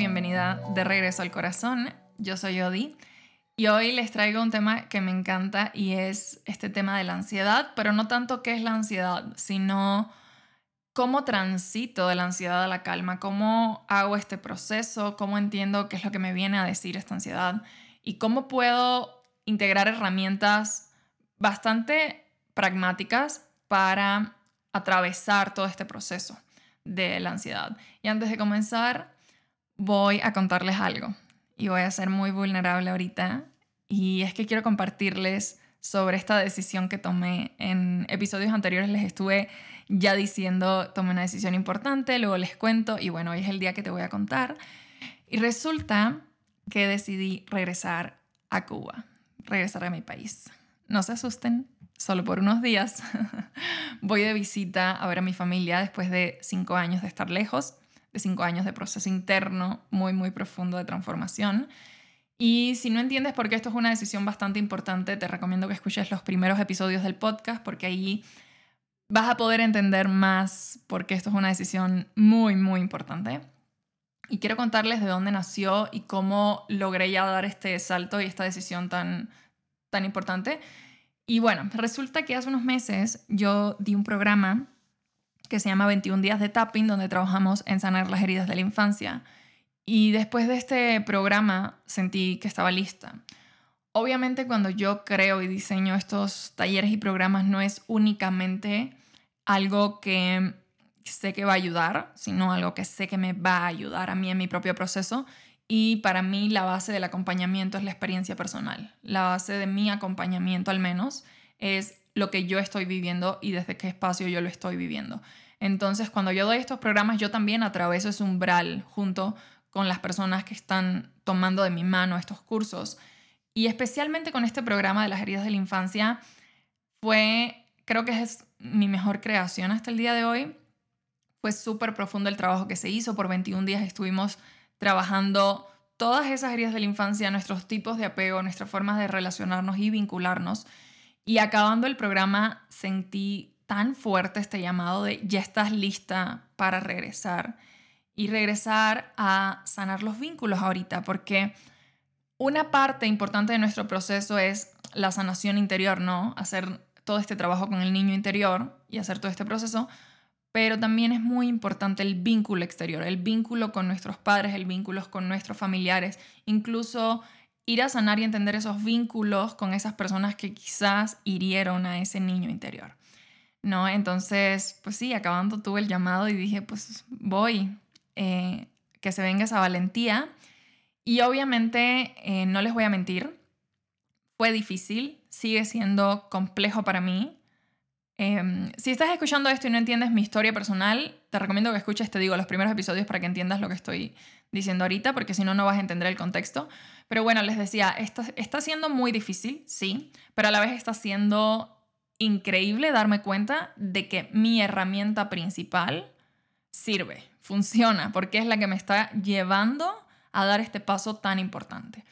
bienvenida de regreso al corazón. Yo soy Odi y hoy les traigo un tema que me encanta y es este tema de la ansiedad, pero no tanto qué es la ansiedad, sino cómo transito de la ansiedad a la calma, cómo hago este proceso, cómo entiendo qué es lo que me viene a decir esta ansiedad y cómo puedo integrar herramientas bastante pragmáticas para atravesar todo este proceso de la ansiedad. Y antes de comenzar, voy a contarles algo y voy a ser muy vulnerable ahorita. Y es que quiero compartirles sobre esta decisión que tomé. En episodios anteriores les estuve ya diciendo, tomé una decisión importante, luego les cuento y bueno, hoy es el día que te voy a contar. Y resulta que decidí regresar a Cuba, regresar a mi país. No se asusten, solo por unos días. voy de visita a ver a mi familia después de cinco años de estar lejos de cinco años de proceso interno muy, muy profundo de transformación. Y si no entiendes por qué esto es una decisión bastante importante, te recomiendo que escuches los primeros episodios del podcast porque ahí vas a poder entender más por qué esto es una decisión muy, muy importante. Y quiero contarles de dónde nació y cómo logré ya dar este salto y esta decisión tan, tan importante. Y bueno, resulta que hace unos meses yo di un programa que se llama 21 días de tapping, donde trabajamos en sanar las heridas de la infancia. Y después de este programa sentí que estaba lista. Obviamente cuando yo creo y diseño estos talleres y programas no es únicamente algo que sé que va a ayudar, sino algo que sé que me va a ayudar a mí en mi propio proceso. Y para mí la base del acompañamiento es la experiencia personal. La base de mi acompañamiento al menos es lo que yo estoy viviendo y desde qué espacio yo lo estoy viviendo. Entonces, cuando yo doy estos programas, yo también atraveso ese umbral junto con las personas que están tomando de mi mano estos cursos. Y especialmente con este programa de las heridas de la infancia, fue, creo que es mi mejor creación hasta el día de hoy. Fue súper profundo el trabajo que se hizo. Por 21 días estuvimos trabajando todas esas heridas de la infancia, nuestros tipos de apego, nuestras formas de relacionarnos y vincularnos. Y acabando el programa sentí tan fuerte este llamado de ya estás lista para regresar y regresar a sanar los vínculos ahorita, porque una parte importante de nuestro proceso es la sanación interior, ¿no? Hacer todo este trabajo con el niño interior y hacer todo este proceso, pero también es muy importante el vínculo exterior, el vínculo con nuestros padres, el vínculo con nuestros familiares, incluso ir a sanar y entender esos vínculos con esas personas que quizás hirieron a ese niño interior. ¿No? Entonces, pues sí, acabando tuve el llamado y dije, pues voy, eh, que se venga esa valentía. Y obviamente, eh, no les voy a mentir, fue difícil, sigue siendo complejo para mí. Em, si estás escuchando esto y no entiendes mi historia personal, te recomiendo que escuches, te digo, los primeros episodios para que entiendas lo que estoy diciendo ahorita, porque si no, no vas a entender el contexto. Pero bueno, les decía, está, está siendo muy difícil, sí, pero a la vez está siendo increíble darme cuenta de que mi herramienta principal sirve, funciona, porque es la que me está llevando a dar este paso tan importante.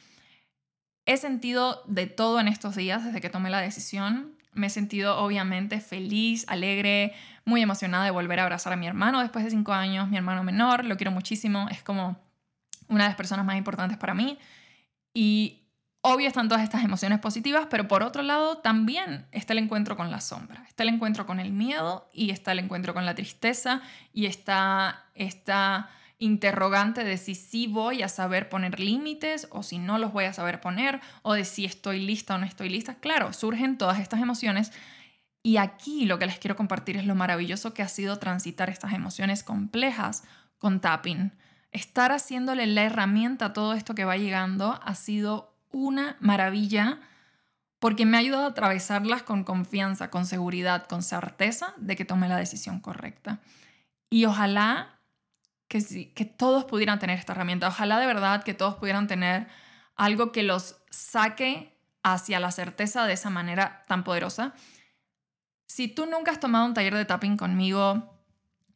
He sentido de todo en estos días desde que tomé la decisión. Me he sentido obviamente feliz, alegre, muy emocionada de volver a abrazar a mi hermano después de cinco años, mi hermano menor, lo quiero muchísimo, es como una de las personas más importantes para mí. Y obvio están todas estas emociones positivas, pero por otro lado también está el encuentro con la sombra, está el encuentro con el miedo y está el encuentro con la tristeza y está esta interrogante de si sí voy a saber poner límites o si no los voy a saber poner o de si estoy lista o no estoy lista. Claro, surgen todas estas emociones y aquí lo que les quiero compartir es lo maravilloso que ha sido transitar estas emociones complejas con tapping estar haciéndole la herramienta a todo esto que va llegando ha sido una maravilla porque me ha ayudado a atravesarlas con confianza, con seguridad, con certeza de que tomé la decisión correcta. Y ojalá que, que todos pudieran tener esta herramienta, ojalá de verdad que todos pudieran tener algo que los saque hacia la certeza de esa manera tan poderosa. Si tú nunca has tomado un taller de tapping conmigo,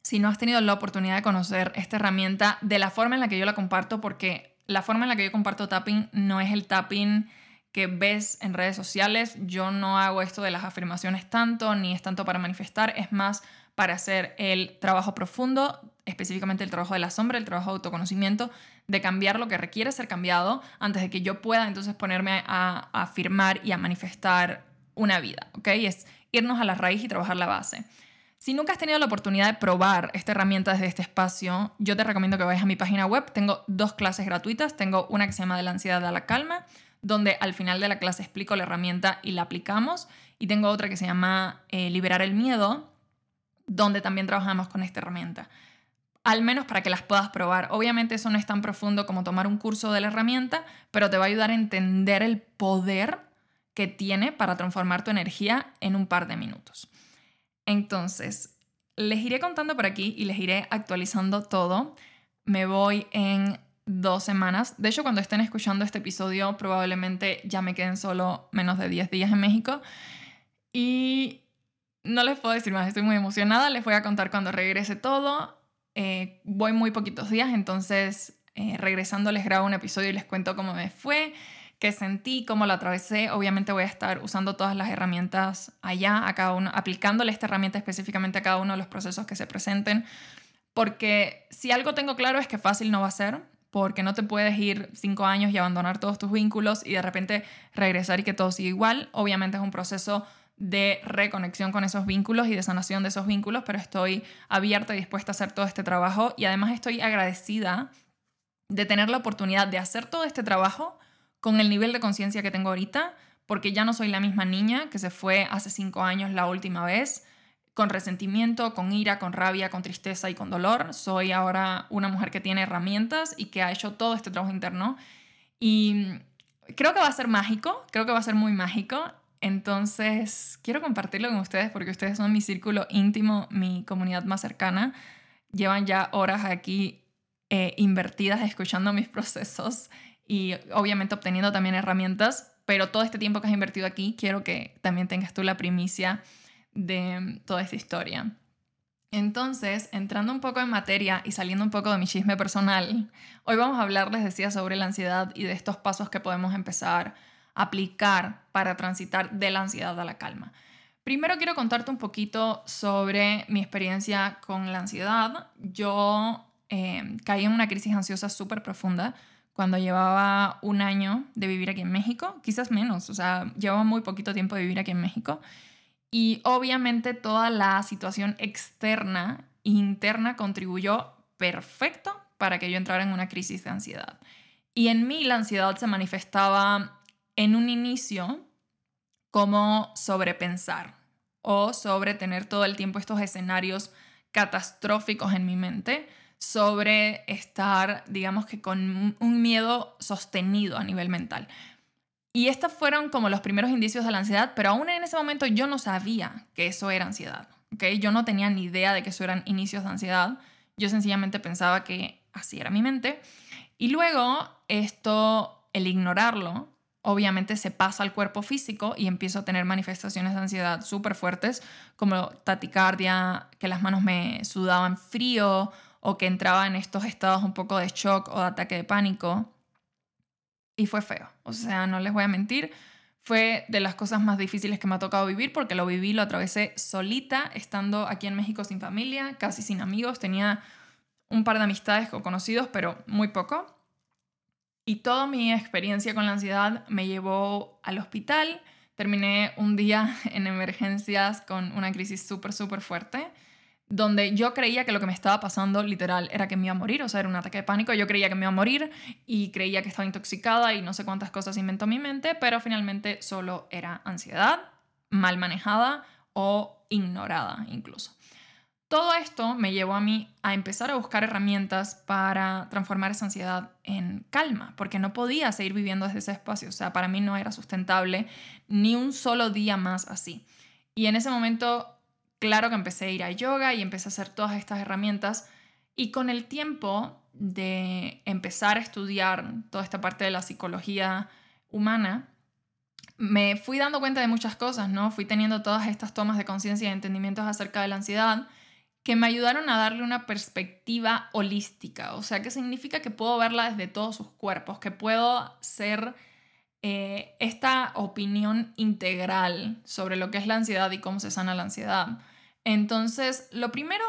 si no has tenido la oportunidad de conocer esta herramienta de la forma en la que yo la comparto, porque la forma en la que yo comparto tapping no es el tapping que ves en redes sociales. Yo no hago esto de las afirmaciones tanto, ni es tanto para manifestar, es más para hacer el trabajo profundo, específicamente el trabajo de la sombra, el trabajo de autoconocimiento, de cambiar lo que requiere ser cambiado antes de que yo pueda entonces ponerme a, afirmar y a manifestar una vida, ¿ok? Es irnos a la raíz y trabajar la base. Si nunca has tenido la oportunidad de probar esta herramienta desde este espacio, yo te recomiendo que vayas a mi página web. Tengo dos clases gratuitas. Tengo una que se llama De la ansiedad a la calma, donde al final de la clase explico la herramienta y la aplicamos. Y tengo otra que se llama eh, Liberar el miedo, donde también trabajamos con esta herramienta. Al menos para que las puedas probar. Obviamente eso no es tan profundo como tomar un curso de la herramienta, pero te va a ayudar a entender el poder que tiene para transformar tu energía en un par de minutos. Entonces, les iré contando por aquí y les iré actualizando todo. Me voy en dos semanas. De hecho, cuando estén escuchando este episodio, probablemente ya me queden solo menos de 10 días en México. Y no les puedo decir más, estoy muy emocionada. Les voy a contar cuando regrese todo. Eh, voy muy poquitos días, entonces eh, regresando les grabo un episodio y les cuento cómo me fue qué sentí, cómo lo atravesé. Obviamente voy a estar usando todas las herramientas allá, a cada uno, aplicándole esta herramienta específicamente a cada uno de los procesos que se presenten. Porque si algo tengo claro es que fácil no va a ser, porque no te puedes ir cinco años y abandonar todos tus vínculos y de repente regresar y que todo siga igual. Obviamente es un proceso de reconexión con esos vínculos y de sanación de esos vínculos, pero estoy abierta y dispuesta a hacer todo este trabajo y además estoy agradecida de tener la oportunidad de hacer todo este trabajo con el nivel de conciencia que tengo ahorita, porque ya no soy la misma niña que se fue hace cinco años la última vez, con resentimiento, con ira, con rabia, con tristeza y con dolor. Soy ahora una mujer que tiene herramientas y que ha hecho todo este trabajo interno. Y creo que va a ser mágico, creo que va a ser muy mágico. Entonces, quiero compartirlo con ustedes porque ustedes son mi círculo íntimo, mi comunidad más cercana. Llevan ya horas aquí eh, invertidas escuchando mis procesos y obviamente obteniendo también herramientas, pero todo este tiempo que has invertido aquí, quiero que también tengas tú la primicia de toda esta historia. Entonces, entrando un poco en materia y saliendo un poco de mi chisme personal, hoy vamos a hablar, les decía, sobre la ansiedad y de estos pasos que podemos empezar a aplicar para transitar de la ansiedad a la calma. Primero quiero contarte un poquito sobre mi experiencia con la ansiedad. Yo eh, caí en una crisis ansiosa súper profunda cuando llevaba un año de vivir aquí en México, quizás menos, o sea, llevaba muy poquito tiempo de vivir aquí en México. Y obviamente toda la situación externa e interna contribuyó perfecto para que yo entrara en una crisis de ansiedad. Y en mí la ansiedad se manifestaba en un inicio como sobrepensar o sobre tener todo el tiempo estos escenarios catastróficos en mi mente sobre estar, digamos que con un miedo sostenido a nivel mental. Y estos fueron como los primeros indicios de la ansiedad, pero aún en ese momento yo no sabía que eso era ansiedad. ¿okay? Yo no tenía ni idea de que eso eran inicios de ansiedad. Yo sencillamente pensaba que así era mi mente. Y luego esto, el ignorarlo, obviamente se pasa al cuerpo físico y empiezo a tener manifestaciones de ansiedad súper fuertes, como taticardia, que las manos me sudaban frío o que entraba en estos estados un poco de shock o de ataque de pánico. Y fue feo. O sea, no les voy a mentir. Fue de las cosas más difíciles que me ha tocado vivir porque lo viví, lo atravesé solita, estando aquí en México sin familia, casi sin amigos. Tenía un par de amistades o conocidos, pero muy poco. Y toda mi experiencia con la ansiedad me llevó al hospital. Terminé un día en emergencias con una crisis súper, súper fuerte donde yo creía que lo que me estaba pasando literal era que me iba a morir, o sea, era un ataque de pánico, yo creía que me iba a morir y creía que estaba intoxicada y no sé cuántas cosas inventó mi mente, pero finalmente solo era ansiedad, mal manejada o ignorada incluso. Todo esto me llevó a mí a empezar a buscar herramientas para transformar esa ansiedad en calma, porque no podía seguir viviendo desde ese espacio, o sea, para mí no era sustentable ni un solo día más así. Y en ese momento claro que empecé a ir a yoga y empecé a hacer todas estas herramientas y con el tiempo de empezar a estudiar toda esta parte de la psicología humana, me fui dando cuenta de muchas cosas, ¿no? Fui teniendo todas estas tomas de conciencia y entendimientos acerca de la ansiedad que me ayudaron a darle una perspectiva holística, o sea, que significa que puedo verla desde todos sus cuerpos, que puedo ser eh, esta opinión integral sobre lo que es la ansiedad y cómo se sana la ansiedad. Entonces, lo primero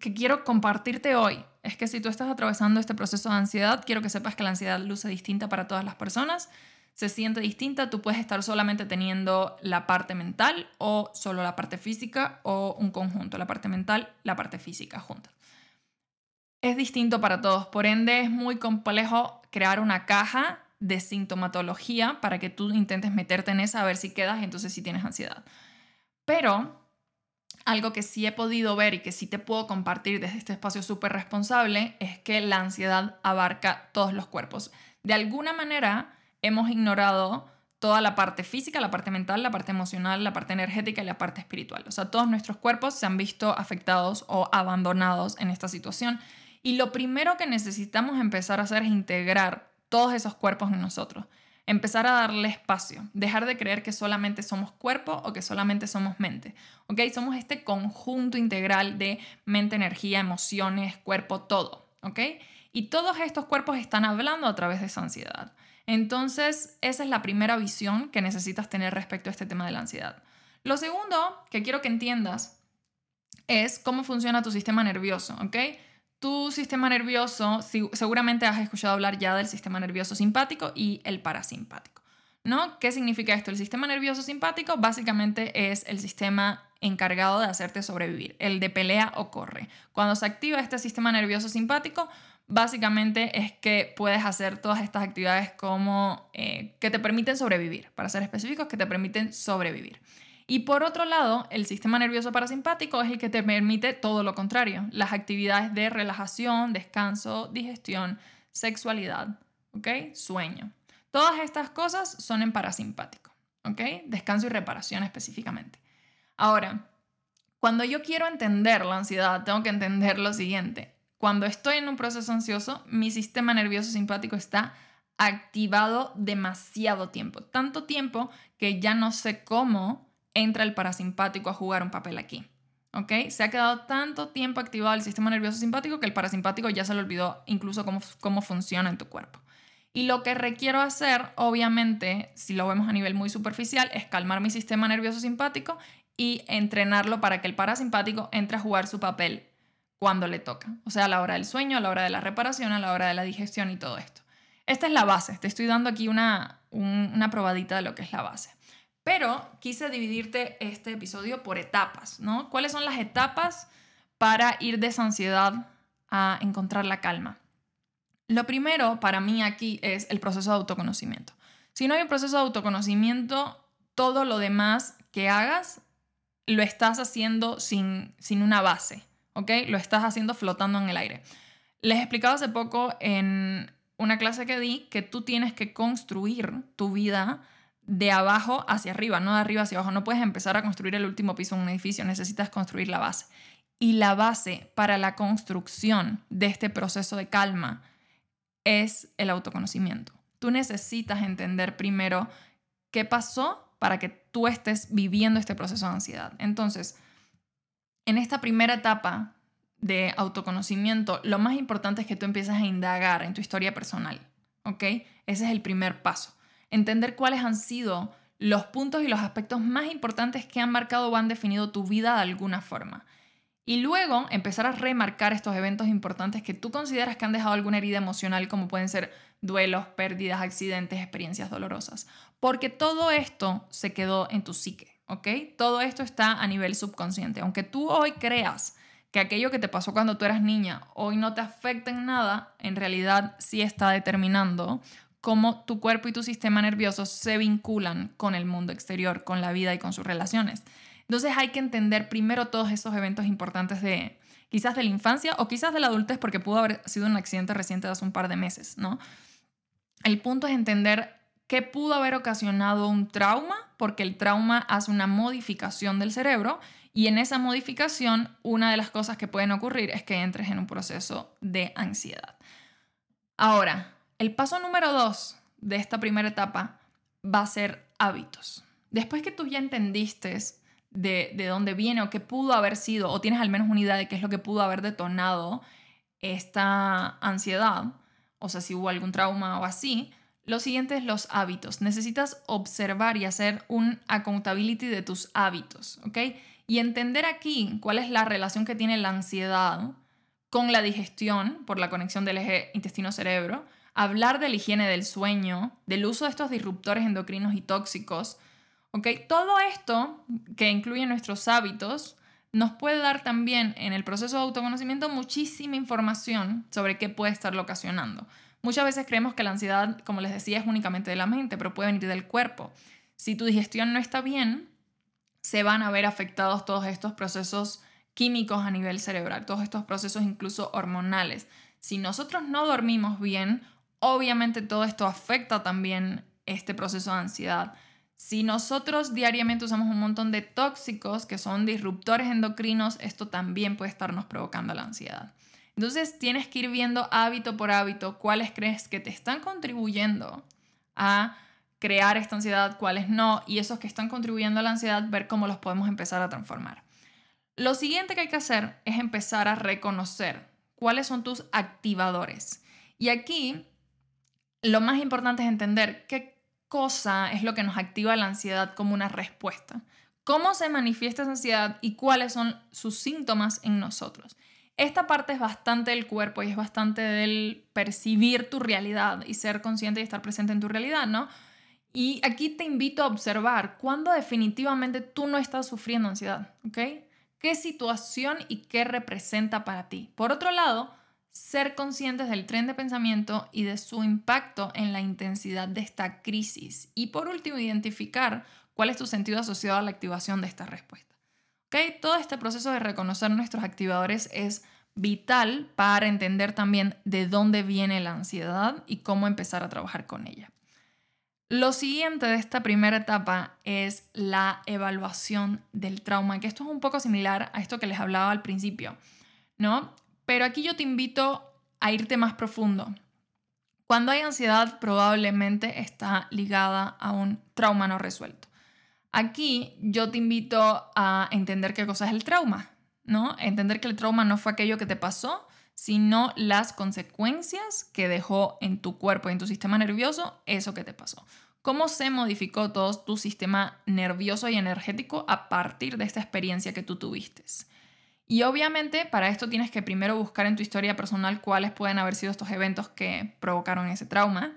que quiero compartirte hoy es que si tú estás atravesando este proceso de ansiedad, quiero que sepas que la ansiedad luce distinta para todas las personas, se siente distinta, tú puedes estar solamente teniendo la parte mental o solo la parte física o un conjunto, la parte mental, la parte física juntas. Es distinto para todos, por ende es muy complejo crear una caja de sintomatología para que tú intentes meterte en esa a ver si quedas, entonces si tienes ansiedad. Pero algo que sí he podido ver y que sí te puedo compartir desde este espacio súper responsable es que la ansiedad abarca todos los cuerpos. De alguna manera hemos ignorado toda la parte física, la parte mental, la parte emocional, la parte energética y la parte espiritual. O sea, todos nuestros cuerpos se han visto afectados o abandonados en esta situación. Y lo primero que necesitamos empezar a hacer es integrar todos esos cuerpos en nosotros empezar a darle espacio, dejar de creer que solamente somos cuerpo o que solamente somos mente. ¿Ok? Somos este conjunto integral de mente, energía, emociones, cuerpo, todo. ¿Ok? Y todos estos cuerpos están hablando a través de esa ansiedad. Entonces, esa es la primera visión que necesitas tener respecto a este tema de la ansiedad. Lo segundo que quiero que entiendas es cómo funciona tu sistema nervioso, ¿ok? Tu sistema nervioso, seguramente has escuchado hablar ya del sistema nervioso simpático y el parasimpático. ¿No? ¿Qué significa esto? El sistema nervioso simpático básicamente es el sistema encargado de hacerte sobrevivir, el de pelea o corre. Cuando se activa este sistema nervioso simpático, básicamente es que puedes hacer todas estas actividades como eh, que te permiten sobrevivir, para ser específicos, que te permiten sobrevivir. Y por otro lado, el sistema nervioso parasimpático es el que te permite todo lo contrario, las actividades de relajación, descanso, digestión, sexualidad, ¿ok? Sueño. Todas estas cosas son en parasimpático, ¿ok? Descanso y reparación específicamente. Ahora, cuando yo quiero entender la ansiedad, tengo que entender lo siguiente. Cuando estoy en un proceso ansioso, mi sistema nervioso simpático está activado demasiado tiempo. Tanto tiempo que ya no sé cómo entra el parasimpático a jugar un papel aquí. ¿Ok? Se ha quedado tanto tiempo activado el sistema nervioso simpático que el parasimpático ya se le olvidó incluso cómo, cómo funciona en tu cuerpo. Y lo que requiero hacer, obviamente, si lo vemos a nivel muy superficial, es calmar mi sistema nervioso simpático y entrenarlo para que el parasimpático entre a jugar su papel cuando le toca. O sea, a la hora del sueño, a la hora de la reparación, a la hora de la digestión y todo esto. Esta es la base. Te estoy dando aquí una, una probadita de lo que es la base. Pero quise dividirte este episodio por etapas, ¿no? ¿Cuáles son las etapas para ir de esa ansiedad a encontrar la calma? Lo primero para mí aquí es el proceso de autoconocimiento. Si no hay un proceso de autoconocimiento, todo lo demás que hagas lo estás haciendo sin, sin una base, ¿ok? Lo estás haciendo flotando en el aire. Les explicaba hace poco en una clase que di que tú tienes que construir tu vida de abajo hacia arriba, no de arriba hacia abajo. No puedes empezar a construir el último piso de un edificio, necesitas construir la base. Y la base para la construcción de este proceso de calma es el autoconocimiento. Tú necesitas entender primero qué pasó para que tú estés viviendo este proceso de ansiedad. Entonces, en esta primera etapa de autoconocimiento, lo más importante es que tú empieces a indagar en tu historia personal, ¿ok? Ese es el primer paso entender cuáles han sido los puntos y los aspectos más importantes que han marcado o han definido tu vida de alguna forma. Y luego empezar a remarcar estos eventos importantes que tú consideras que han dejado alguna herida emocional, como pueden ser duelos, pérdidas, accidentes, experiencias dolorosas. Porque todo esto se quedó en tu psique, ¿ok? Todo esto está a nivel subconsciente. Aunque tú hoy creas que aquello que te pasó cuando tú eras niña hoy no te afecta en nada, en realidad sí está determinando cómo tu cuerpo y tu sistema nervioso se vinculan con el mundo exterior, con la vida y con sus relaciones. Entonces hay que entender primero todos esos eventos importantes de quizás de la infancia o quizás de la adultez porque pudo haber sido un accidente reciente de hace un par de meses, ¿no? El punto es entender qué pudo haber ocasionado un trauma porque el trauma hace una modificación del cerebro y en esa modificación una de las cosas que pueden ocurrir es que entres en un proceso de ansiedad. Ahora, el paso número dos de esta primera etapa va a ser hábitos. Después que tú ya entendiste de, de dónde viene o qué pudo haber sido, o tienes al menos una idea de qué es lo que pudo haber detonado esta ansiedad, o sea, si hubo algún trauma o así, lo siguiente es los hábitos. Necesitas observar y hacer un accountability de tus hábitos, ¿ok? Y entender aquí cuál es la relación que tiene la ansiedad con la digestión por la conexión del eje intestino-cerebro, hablar de la higiene del sueño, del uso de estos disruptores endocrinos y tóxicos, ¿ok? Todo esto que incluye nuestros hábitos nos puede dar también en el proceso de autoconocimiento muchísima información sobre qué puede estarlo ocasionando. Muchas veces creemos que la ansiedad, como les decía, es únicamente de la mente, pero puede venir del cuerpo. Si tu digestión no está bien, se van a ver afectados todos estos procesos químicos a nivel cerebral, todos estos procesos incluso hormonales. Si nosotros no dormimos bien, obviamente todo esto afecta también este proceso de ansiedad. Si nosotros diariamente usamos un montón de tóxicos que son disruptores endocrinos, esto también puede estarnos provocando la ansiedad. Entonces tienes que ir viendo hábito por hábito cuáles crees que te están contribuyendo a crear esta ansiedad, cuáles no, y esos que están contribuyendo a la ansiedad, ver cómo los podemos empezar a transformar. Lo siguiente que hay que hacer es empezar a reconocer cuáles son tus activadores. Y aquí lo más importante es entender qué cosa es lo que nos activa la ansiedad como una respuesta. Cómo se manifiesta esa ansiedad y cuáles son sus síntomas en nosotros. Esta parte es bastante del cuerpo y es bastante del percibir tu realidad y ser consciente y estar presente en tu realidad, ¿no? Y aquí te invito a observar cuándo definitivamente tú no estás sufriendo ansiedad, ¿ok? ¿Qué situación y qué representa para ti? Por otro lado, ser conscientes del tren de pensamiento y de su impacto en la intensidad de esta crisis. Y por último, identificar cuál es tu sentido asociado a la activación de esta respuesta. ¿Ok? Todo este proceso de reconocer nuestros activadores es vital para entender también de dónde viene la ansiedad y cómo empezar a trabajar con ella. Lo siguiente de esta primera etapa es la evaluación del trauma, que esto es un poco similar a esto que les hablaba al principio, ¿no? Pero aquí yo te invito a irte más profundo. Cuando hay ansiedad, probablemente está ligada a un trauma no resuelto. Aquí yo te invito a entender qué cosa es el trauma, ¿no? Entender que el trauma no fue aquello que te pasó, sino las consecuencias que dejó en tu cuerpo y en tu sistema nervioso eso que te pasó. ¿Cómo se modificó todo tu sistema nervioso y energético a partir de esta experiencia que tú tuviste? Y obviamente para esto tienes que primero buscar en tu historia personal cuáles pueden haber sido estos eventos que provocaron ese trauma.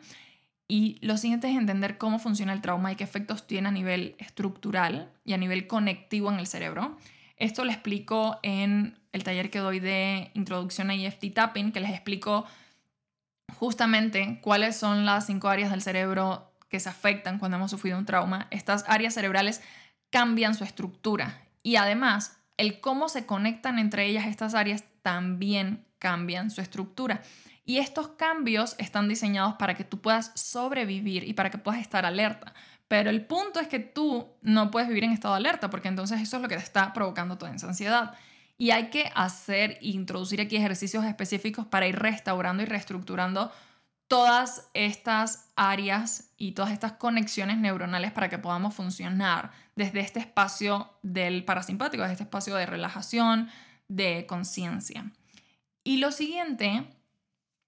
Y lo siguiente es entender cómo funciona el trauma y qué efectos tiene a nivel estructural y a nivel conectivo en el cerebro. Esto lo explico en el taller que doy de introducción a EFT Tapping, que les explico justamente cuáles son las cinco áreas del cerebro que se afectan cuando hemos sufrido un trauma. Estas áreas cerebrales cambian su estructura y además el cómo se conectan entre ellas estas áreas también cambian su estructura. Y estos cambios están diseñados para que tú puedas sobrevivir y para que puedas estar alerta. Pero el punto es que tú no puedes vivir en estado de alerta porque entonces eso es lo que te está provocando toda esa ansiedad. Y hay que hacer e introducir aquí ejercicios específicos para ir restaurando y reestructurando todas estas áreas y todas estas conexiones neuronales para que podamos funcionar desde este espacio del parasimpático, desde este espacio de relajación, de conciencia. Y lo siguiente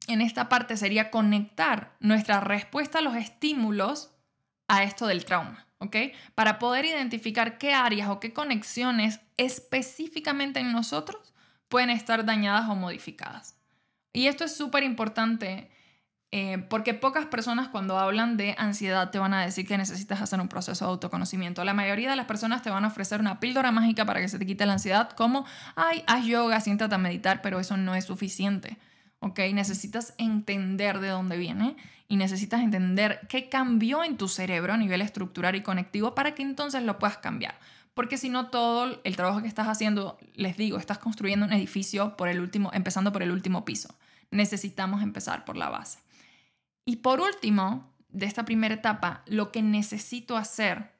en esta parte sería conectar nuestra respuesta a los estímulos a esto del trauma, ¿ok? Para poder identificar qué áreas o qué conexiones específicamente en nosotros pueden estar dañadas o modificadas. Y esto es súper importante eh, porque pocas personas cuando hablan de ansiedad te van a decir que necesitas hacer un proceso de autoconocimiento. La mayoría de las personas te van a ofrecer una píldora mágica para que se te quite la ansiedad, como, ay, haz yoga, siéntate a meditar, pero eso no es suficiente. ¿Ok? Necesitas entender de dónde viene y necesitas entender qué cambió en tu cerebro a nivel estructural y conectivo para que entonces lo puedas cambiar. Porque si no, todo el trabajo que estás haciendo, les digo, estás construyendo un edificio por el último, empezando por el último piso. Necesitamos empezar por la base. Y por último, de esta primera etapa, lo que necesito hacer,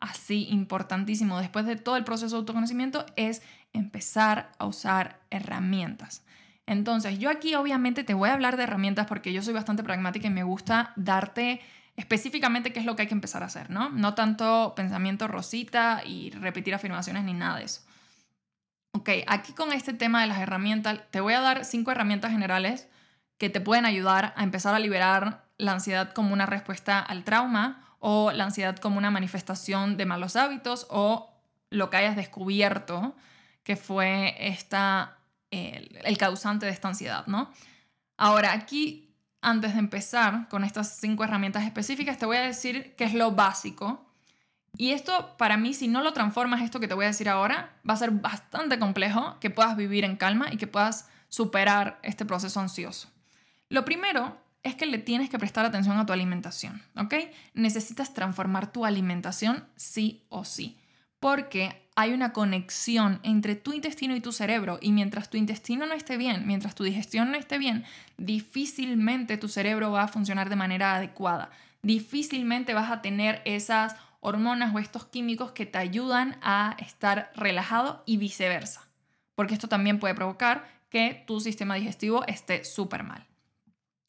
así importantísimo, después de todo el proceso de autoconocimiento, es empezar a usar herramientas. Entonces, yo aquí obviamente te voy a hablar de herramientas porque yo soy bastante pragmática y me gusta darte específicamente qué es lo que hay que empezar a hacer, ¿no? No tanto pensamiento rosita y repetir afirmaciones ni nada de eso. Ok, aquí con este tema de las herramientas, te voy a dar cinco herramientas generales que te pueden ayudar a empezar a liberar la ansiedad como una respuesta al trauma o la ansiedad como una manifestación de malos hábitos o lo que hayas descubierto que fue esta, el, causante de esta ansiedad, ¿no? Ahora, aquí, antes de empezar con estas cinco herramientas específicas, te voy a decir qué es lo básico. Y esto, para mí, si no lo transformas, esto que te voy a decir ahora, va a ser bastante complejo que puedas vivir en calma y que puedas superar este proceso ansioso. Lo primero es que le tienes que prestar atención a tu alimentación, ¿ok? Necesitas transformar tu alimentación sí o sí, porque hay una conexión entre tu intestino y tu cerebro y mientras tu intestino no esté bien, mientras tu digestión no esté bien, difícilmente tu cerebro va a funcionar de manera adecuada. Difícilmente vas a tener esas hormonas o estos químicos que te ayudan a estar relajado y viceversa, porque esto también puede provocar que tu sistema digestivo esté súper mal.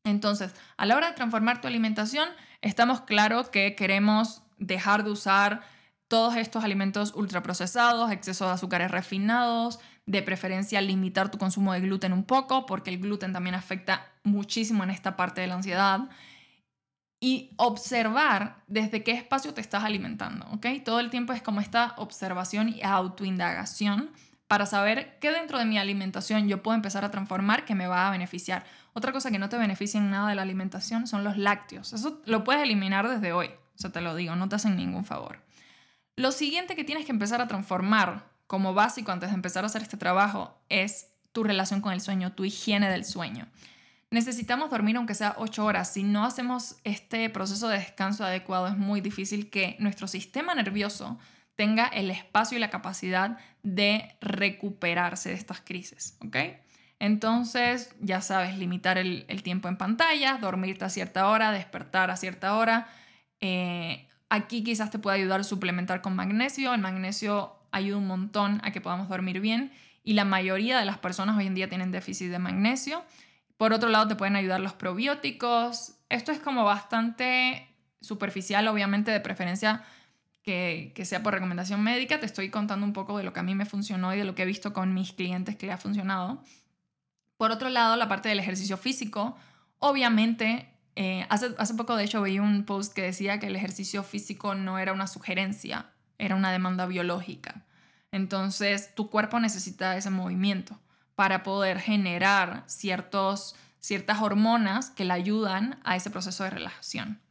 Entonces, a la hora de transformar tu alimentación, estamos claros que queremos dejar de usar todos estos alimentos ultraprocesados, exceso de azúcares refinados, de preferencia limitar tu consumo de gluten un poco, porque el gluten también afecta muchísimo en esta parte de la ansiedad. Y observar desde qué espacio te estás alimentando, ¿ok? Todo el tiempo es como esta observación y autoindagación para saber qué dentro de mi alimentación yo puedo empezar a transformar que me va a beneficiar. Otra cosa que no te beneficia en nada de la alimentación son los lácteos. Eso lo puedes eliminar desde hoy. O te lo digo, no te hacen ningún favor. Lo siguiente que tienes que empezar a transformar como básico antes de empezar a hacer este trabajo es tu relación con el sueño, tu higiene del sueño. Necesitamos dormir aunque sea 8 horas. Si no hacemos este proceso de descanso adecuado, es muy difícil que nuestro sistema nervioso tenga el espacio y la capacidad de recuperarse de estas crisis, ¿ok? Entonces, ya sabes, limitar el, tiempo en pantalla, dormirte a cierta hora, despertar a cierta hora. Eh, aquí quizás te pueda ayudar suplementar con magnesio. El magnesio ayuda un montón a que podamos dormir bien y la mayoría de las personas hoy en día tienen déficit de magnesio. Por otro lado, te pueden ayudar los probióticos. Esto es como bastante superficial, obviamente, de preferencia que, sea por recomendación médica, te estoy contando un poco de lo que a mí me funcionó y de lo que he visto con mis clientes que le ha funcionado. Por otro lado, la parte del ejercicio físico, obviamente, eh, hace, hace poco de hecho veí un post que decía que el ejercicio físico no era una sugerencia, era una demanda biológica. Entonces, tu cuerpo necesita ese movimiento para poder generar ciertos, ciertas hormonas que le ayudan a ese proceso de relajación.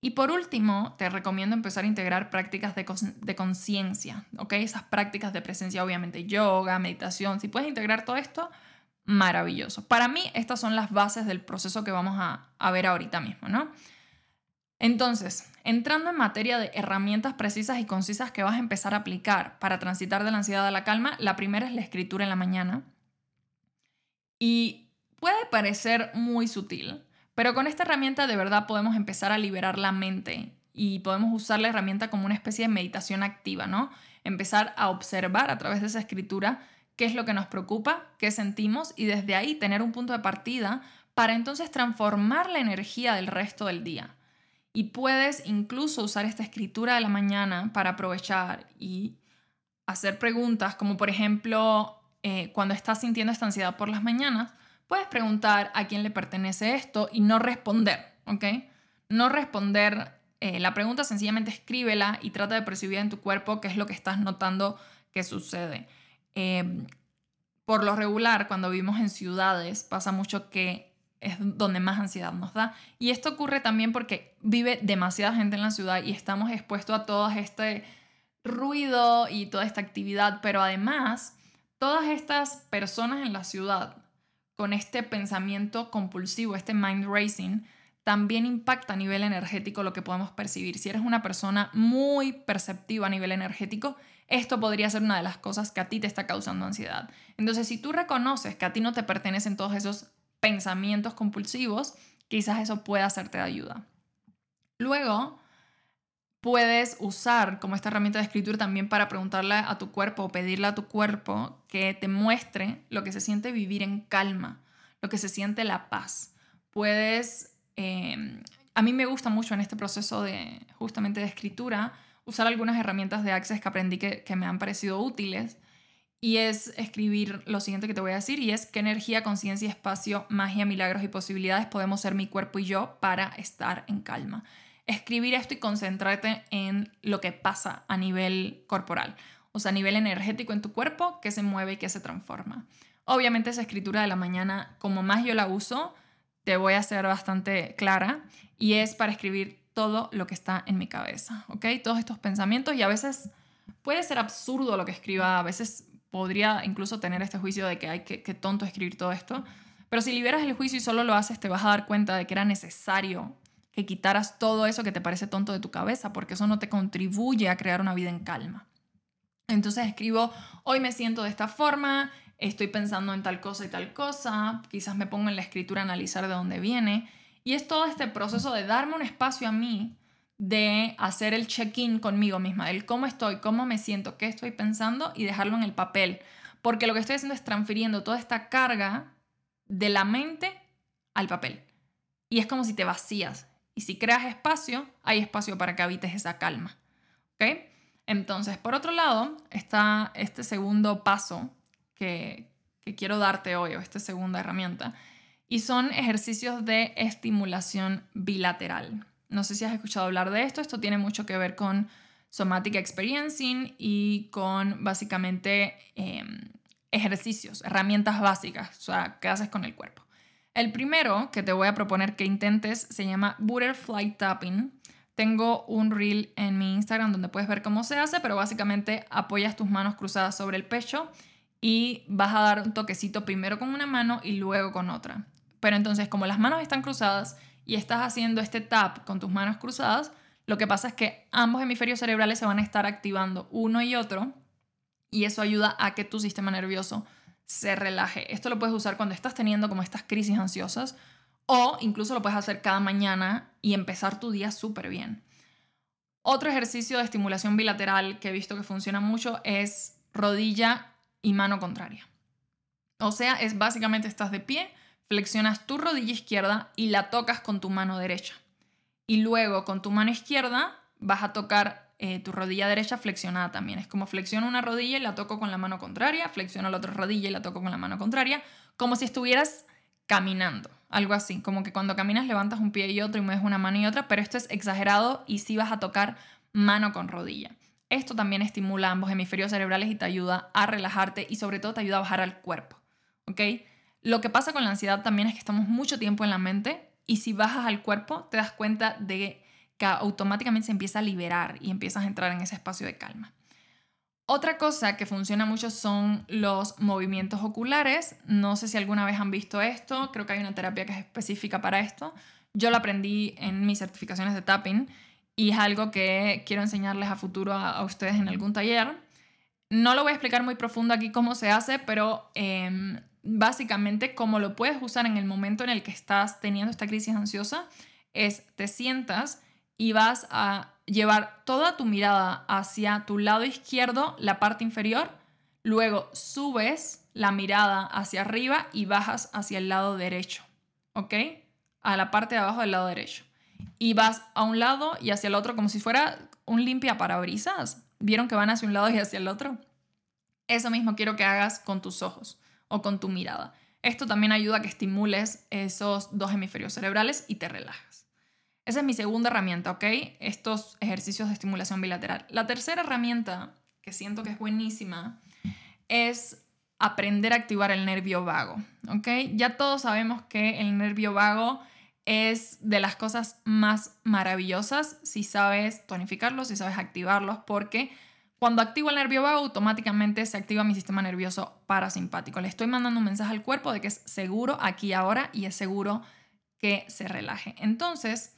Y por último, te recomiendo empezar a integrar prácticas de, conciencia, ¿ok? Esas prácticas de presencia, obviamente, yoga, meditación. Si puedes integrar todo esto, maravilloso. Para mí, estas son las bases del proceso que vamos a, ver ahorita mismo, ¿no? Entonces, entrando en materia de herramientas precisas y concisas que vas a empezar a aplicar para transitar de la ansiedad a la calma, la primera es la escritura en la mañana. Y puede parecer muy sutil, pero con esta herramienta de verdad podemos empezar a liberar la mente y podemos usar la herramienta como una especie de meditación activa, ¿no? Empezar a observar a través de esa escritura qué es lo que nos preocupa, qué sentimos y desde ahí tener un punto de partida para entonces transformar la energía del resto del día. Y puedes incluso usar esta escritura de la mañana para aprovechar y hacer preguntas como por ejemplo eh, cuando estás sintiendo esta ansiedad por las mañanas, puedes preguntar a quién le pertenece esto y no responder, ¿ok? No responder eh, la pregunta, sencillamente escríbela y trata de percibir en tu cuerpo qué es lo que estás notando que sucede. Em, por lo regular, cuando vivimos en ciudades, pasa mucho que es donde más ansiedad nos da. Y esto ocurre también porque vive demasiada gente en la ciudad y estamos expuestos a todo este ruido y toda esta actividad, pero además, todas estas personas en la ciudad con este pensamiento compulsivo, este mind racing, también impacta a nivel energético lo que podemos percibir. Si eres una persona muy perceptiva a nivel energético, esto podría ser una de las cosas que a ti te está causando ansiedad. Entonces, si tú reconoces que a ti no te pertenecen todos esos pensamientos compulsivos, quizás eso pueda hacerte de ayuda. Luego, puedes usar como esta herramienta de escritura también para preguntarle a tu cuerpo o pedirle a tu cuerpo que te muestre lo que se siente vivir en calma, lo que se siente la paz. Puedes, em, a mí me gusta mucho en este proceso de justamente de escritura usar algunas herramientas de Access que aprendí que, que me han parecido útiles y es escribir lo siguiente que te voy a decir y es qué energía, conciencia, espacio, magia, milagros y posibilidades podemos ser mi cuerpo y yo para estar en calma escribir esto y concentrarte en lo que pasa a nivel corporal. o sea, a nivel energético en tu cuerpo, que se mueve y que se transforma. Obviamente esa escritura de la mañana, como más yo la uso, te voy a hacer bastante clara y es para escribir todo lo que está en mi cabeza, ¿ok? Todos estos pensamientos y a veces puede ser absurdo lo que escriba, a veces podría incluso tener este juicio de que hay que, que tonto escribir todo esto, pero si liberas el juicio y solo lo haces, te vas a dar cuenta de que era necesario que quitaras todo eso que te parece tonto de tu cabeza, porque eso no te contribuye a crear una vida en calma. Entonces escribo, hoy me siento de esta forma, estoy pensando en tal cosa y tal cosa, quizás me pongo en la escritura a analizar de dónde viene. Y es todo este proceso de darme un espacio a mí, de hacer el check-in conmigo misma, del cómo estoy, cómo me siento, qué estoy pensando y dejarlo en el papel. Porque lo que estoy haciendo es transfiriendo toda esta carga de la mente al papel. Y es como si te vacías. Y si creas espacio, hay espacio para que habites esa calma. ¿Ok? Entonces, por otro lado, está este segundo paso que, quiero darte hoy, o esta segunda herramienta, y son ejercicios de estimulación bilateral. No sé si has escuchado hablar de esto, esto tiene mucho que ver con somatic experiencing y con básicamente em, ejercicios, herramientas básicas, o sea, qué haces con el cuerpo. El primero que te voy a proponer que intentes se llama Butterfly Tapping. Tengo un reel en mi Instagram donde puedes ver cómo se hace, pero básicamente apoyas tus manos cruzadas sobre el pecho y vas a dar un toquecito primero con una mano y luego con otra. Pero entonces, como las manos están cruzadas y estás haciendo este tap con tus manos cruzadas, lo que pasa es que ambos hemisferios cerebrales se van a estar activando uno y otro y eso ayuda a que tu sistema nervioso se relaje. Esto lo puedes usar cuando estás teniendo como estas crisis ansiosas o incluso lo puedes hacer cada mañana y empezar tu día súper bien. Otro ejercicio de estimulación bilateral que he visto que funciona mucho es rodilla y mano contraria. O sea, es básicamente estás de pie, flexionas tu rodilla izquierda y la tocas con tu mano derecha. Y luego con tu mano izquierda vas a tocar eh, tu rodilla derecha flexionada también. Es como flexiono una rodilla y la toco con la mano contraria, flexiono la otra rodilla y la toco con la mano contraria, como si estuvieras caminando. Algo así, como que cuando caminas levantas un pie y otro y mueves una mano y otra, pero esto es exagerado y sí vas a tocar mano con rodilla. Esto también estimula ambos hemisferios cerebrales y te ayuda a relajarte y sobre todo te ayuda a bajar al cuerpo. ¿Ok? Lo que pasa con la ansiedad también es que estamos mucho tiempo en la mente y si bajas al cuerpo te das cuenta de que automáticamente se empieza a liberar y empiezas a entrar en ese espacio de calma. Otra cosa que funciona mucho son los movimientos oculares. No sé si alguna vez han visto esto, creo que hay una terapia que es específica para esto. Yo la aprendí en mis certificaciones de tapping y es algo que quiero enseñarles a futuro a, ustedes en algún taller. No lo voy a explicar muy profundo aquí cómo se hace, pero em, básicamente cómo lo puedes usar en el momento en el que estás teniendo esta crisis ansiosa es te sientas y vas a llevar toda tu mirada hacia tu lado izquierdo, la parte inferior, luego subes la mirada hacia arriba y bajas hacia el lado derecho, ¿ok? A la parte de abajo del lado derecho y vas a un lado y hacia el otro como si fuera un limpia parabrisas. ¿Vieron que van hacia un lado y hacia el otro? Eso mismo quiero que hagas con tus ojos o con tu mirada. Esto también ayuda a que estimules esos dos hemisferios cerebrales y te relajas. Esa es mi segunda herramienta, ¿ok? Estos ejercicios de estimulación bilateral. La tercera herramienta, que siento que es buenísima, es aprender a activar el nervio vago, ¿ok? Ya todos sabemos que el nervio vago es de las cosas más maravillosas si sabes tonificarlos, si sabes activarlos, porque cuando activo el nervio vago, automáticamente se activa mi sistema nervioso parasimpático. Le estoy mandando un mensaje al cuerpo de que es seguro aquí y ahora y es seguro que se relaje. Entonces,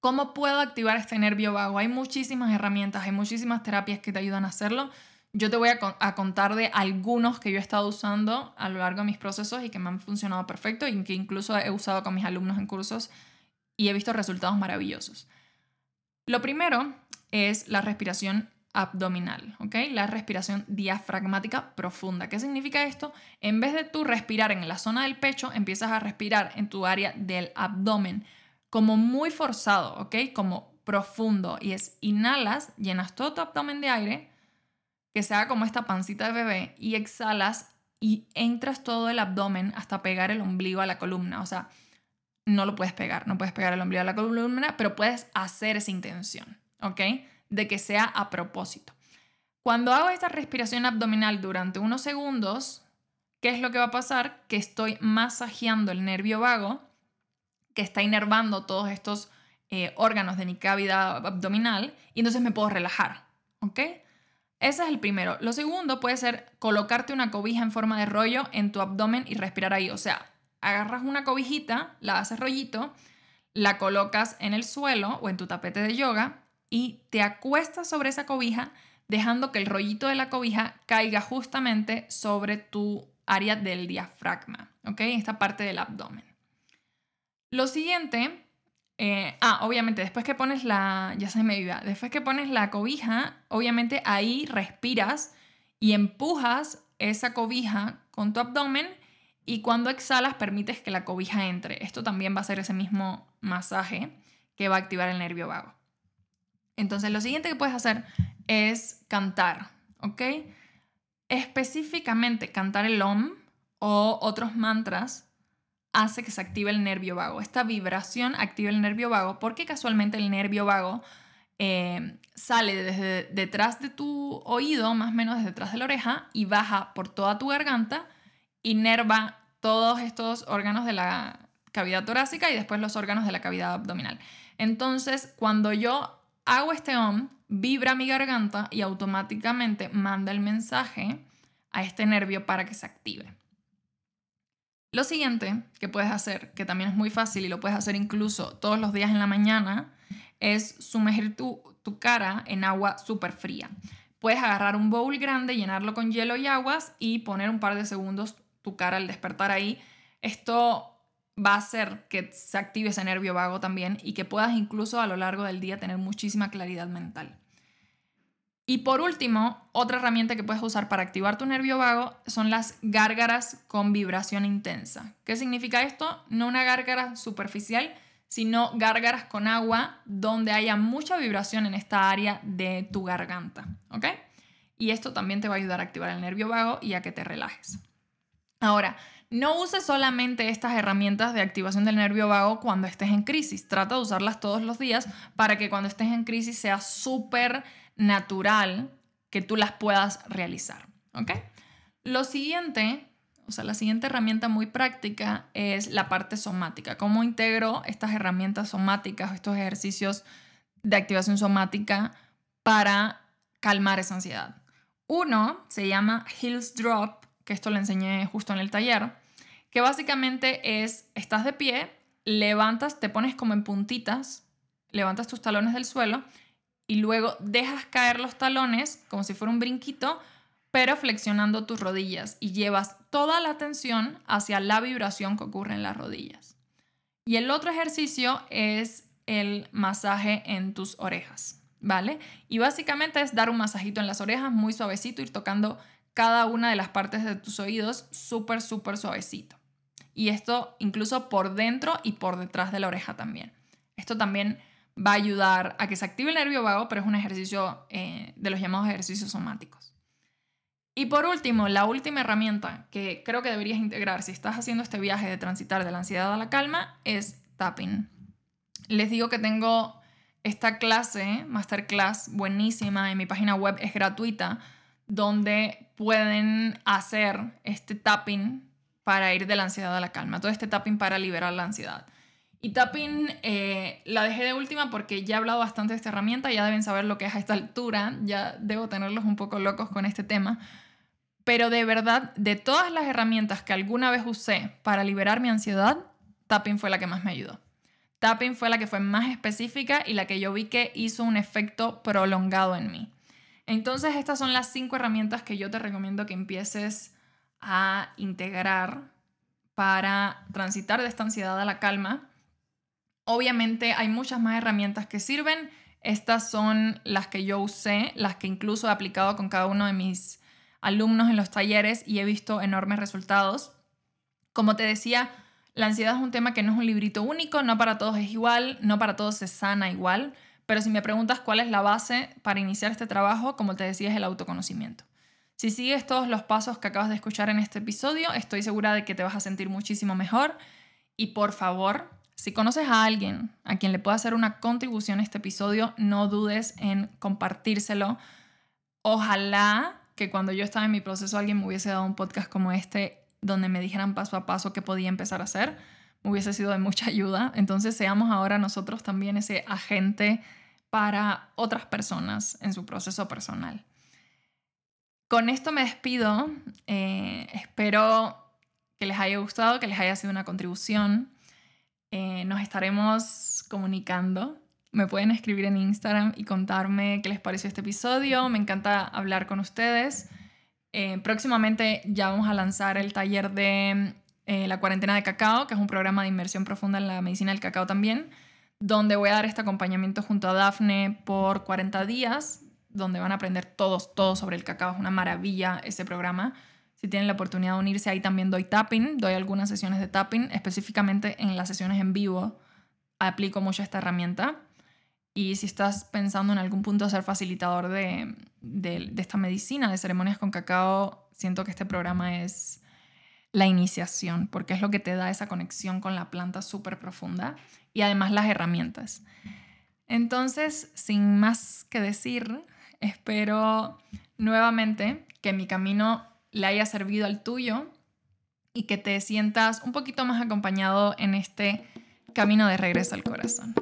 ¿cómo puedo activar este nervio vago? Hay muchísimas herramientas, hay muchísimas terapias que te ayudan a hacerlo. Yo te voy a, contar de algunos que yo he estado usando a lo largo de mis procesos y que me han funcionado perfecto y que incluso he usado con mis alumnos en cursos y he visto resultados maravillosos. Lo primero es la respiración abdominal, ¿ok? La respiración diafragmática profunda. ¿Qué significa esto? En vez de tú respirar en la zona del pecho, empiezas a respirar en tu área del abdomen, como muy forzado, ¿ok? Como profundo. Y es inhalas, llenas todo tu abdomen de aire, que sea como esta pancita de bebé y exhalas y entras todo el abdomen hasta pegar el ombligo a la columna. O sea, no lo puedes pegar, no puedes pegar el ombligo a la columna, pero puedes hacer esa intención, ¿ok? De que sea a propósito. Cuando hago esta respiración abdominal durante unos segundos, ¿qué es lo que va a pasar? Que estoy masajeando el nervio vago, que está inervando todos estos eh, órganos de mi cavidad abdominal, y entonces me puedo relajar, ¿ok? Ese es el primero. Lo segundo puede ser colocarte una cobija en forma de rollo en tu abdomen y respirar ahí. O sea, agarras una cobijita, la haces rollito, la colocas en el suelo o en tu tapete de yoga y te acuestas sobre esa cobija dejando que el rollito de la cobija caiga justamente sobre tu área del diafragma, ¿ok? Esta parte del abdomen. Lo siguiente, eh, ah, obviamente, después que pones la, ya se me iba, después que pones la cobija, obviamente ahí respiras y empujas esa cobija con tu abdomen y cuando exhalas permites que la cobija entre. Esto también va a ser ese mismo masaje que va a activar el nervio vago. Entonces, lo siguiente que puedes hacer es cantar, ¿ok? Específicamente cantar el OM o otros mantras hace que se active el nervio vago. Esta vibración activa el nervio vago porque casualmente el nervio vago eh, sale desde detrás de tu oído, más o menos desde detrás de la oreja, y baja por toda tu garganta, inerva todos estos órganos de la cavidad torácica y después los órganos de la cavidad abdominal. Entonces, cuando yo hago este OM, vibra mi garganta y automáticamente manda el mensaje a este nervio para que se active. Lo siguiente que puedes hacer, que también es muy fácil y lo puedes hacer incluso todos los días en la mañana, es sumergir tu, tu cara en agua súper fría. Puedes agarrar un bowl grande, llenarlo con hielo y aguas y poner un par de segundos tu cara al despertar ahí. Esto va a hacer que se active ese nervio vago también y que puedas incluso a lo largo del día tener muchísima claridad mental. Y por último, otra herramienta que puedes usar para activar tu nervio vago son las gárgaras con vibración intensa. ¿Qué significa esto? No una gárgara superficial, sino gárgaras con agua donde haya mucha vibración en esta área de tu garganta. ¿Ok? Y esto también te va a ayudar a activar el nervio vago y a que te relajes. Ahora, no uses solamente estas herramientas de activación del nervio vago cuando estés en crisis. Trata de usarlas todos los días para que cuando estés en crisis sea súper natural que tú las puedas realizar. ¿Ok? Lo siguiente, o sea, la siguiente herramienta muy práctica es la parte somática. ¿Cómo integro estas herramientas somáticas, estos ejercicios de activación somática para calmar esa ansiedad? Uno se llama Hills Drop, que esto lo enseñé justo en el taller que básicamente es, estás de pie, levantas, te pones como en puntitas, levantas tus talones del suelo y luego dejas caer los talones como si fuera un brinquito, pero flexionando tus rodillas y llevas toda la atención hacia la vibración que ocurre en las rodillas. Y el otro ejercicio es el masaje en tus orejas, ¿vale? Y básicamente es dar un masajito en las orejas muy suavecito, ir tocando cada una de las partes de tus oídos súper, súper suavecito y esto incluso por dentro y por detrás de la oreja también. Esto también va a ayudar a que se active el nervio vago, pero es un ejercicio eh, de los llamados ejercicios somáticos. Y por último, la última herramienta que creo que deberías integrar si estás haciendo este viaje de transitar de la ansiedad a la calma es tapping. Les digo que tengo esta clase, masterclass buenísima, en mi página web es gratuita, donde pueden hacer este tapping para ir de la ansiedad a la calma. Todo este tapping para liberar la ansiedad. Y tapping eh, la dejé de última porque ya he hablado bastante de esta herramienta, ya deben saber lo que es a esta altura, ya debo tenerlos un poco locos con este tema. Pero de verdad, de todas las herramientas que alguna vez usé para liberar mi ansiedad, tapping fue la que más me ayudó. Tapping fue la que fue más específica y la que yo vi que hizo un efecto prolongado en mí. Entonces, estas son las cinco herramientas que yo te recomiendo que empieces a integrar para transitar de esta ansiedad a la calma. Obviamente hay muchas más herramientas que sirven. Estas son las que yo usé, las que incluso he aplicado con cada uno de mis alumnos en los talleres y he visto enormes resultados. Como te decía, la ansiedad es un tema que no es un librito único, no para todos es igual, no para todos se sana igual, pero si me preguntas cuál es la base para iniciar este trabajo, como te decía, es el autoconocimiento. Si sigues todos los pasos que acabas de escuchar en este episodio, estoy segura de que te vas a sentir muchísimo mejor. Y por favor, si conoces a alguien a quien le pueda hacer una contribución a este episodio, no dudes en compartírselo ojalá que cuando yo estaba en mi proceso alguien me hubiese dado un podcast como este donde me dijeran paso a paso qué podía empezar a hacer, me hubiese sido de mucha ayuda. Entonces seamos ahora nosotros también ese agente para otras personas en su proceso personal. Con esto me despido. Eh, espero que les haya gustado, que les haya sido una contribución. Eh, nos estaremos comunicando. Me pueden escribir en Instagram y contarme qué les pareció este episodio. Me encanta hablar con ustedes. Eh, próximamente ya vamos a lanzar el taller de la cuarentena de cacao, que es un programa de inmersión profunda en la medicina del cacao también, donde voy a dar este acompañamiento junto a Dafne por 40 días, donde van a aprender todos, todos sobre el cacao. Es una maravilla ese programa. Si tienen la oportunidad de unirse, ahí también doy tapping, doy algunas sesiones de tapping, específicamente en las sesiones en vivo aplico mucho esta herramienta. Y si estás pensando en algún punto ser facilitador de, de, esta medicina, de ceremonias con cacao, siento que este programa es la iniciación, porque es lo que te da esa conexión con la planta súper profunda y además las herramientas. Entonces, sin más que decir, espero nuevamente que mi camino le haya servido al tuyo y que te sientas un poquito más acompañado en este camino de regreso al corazón.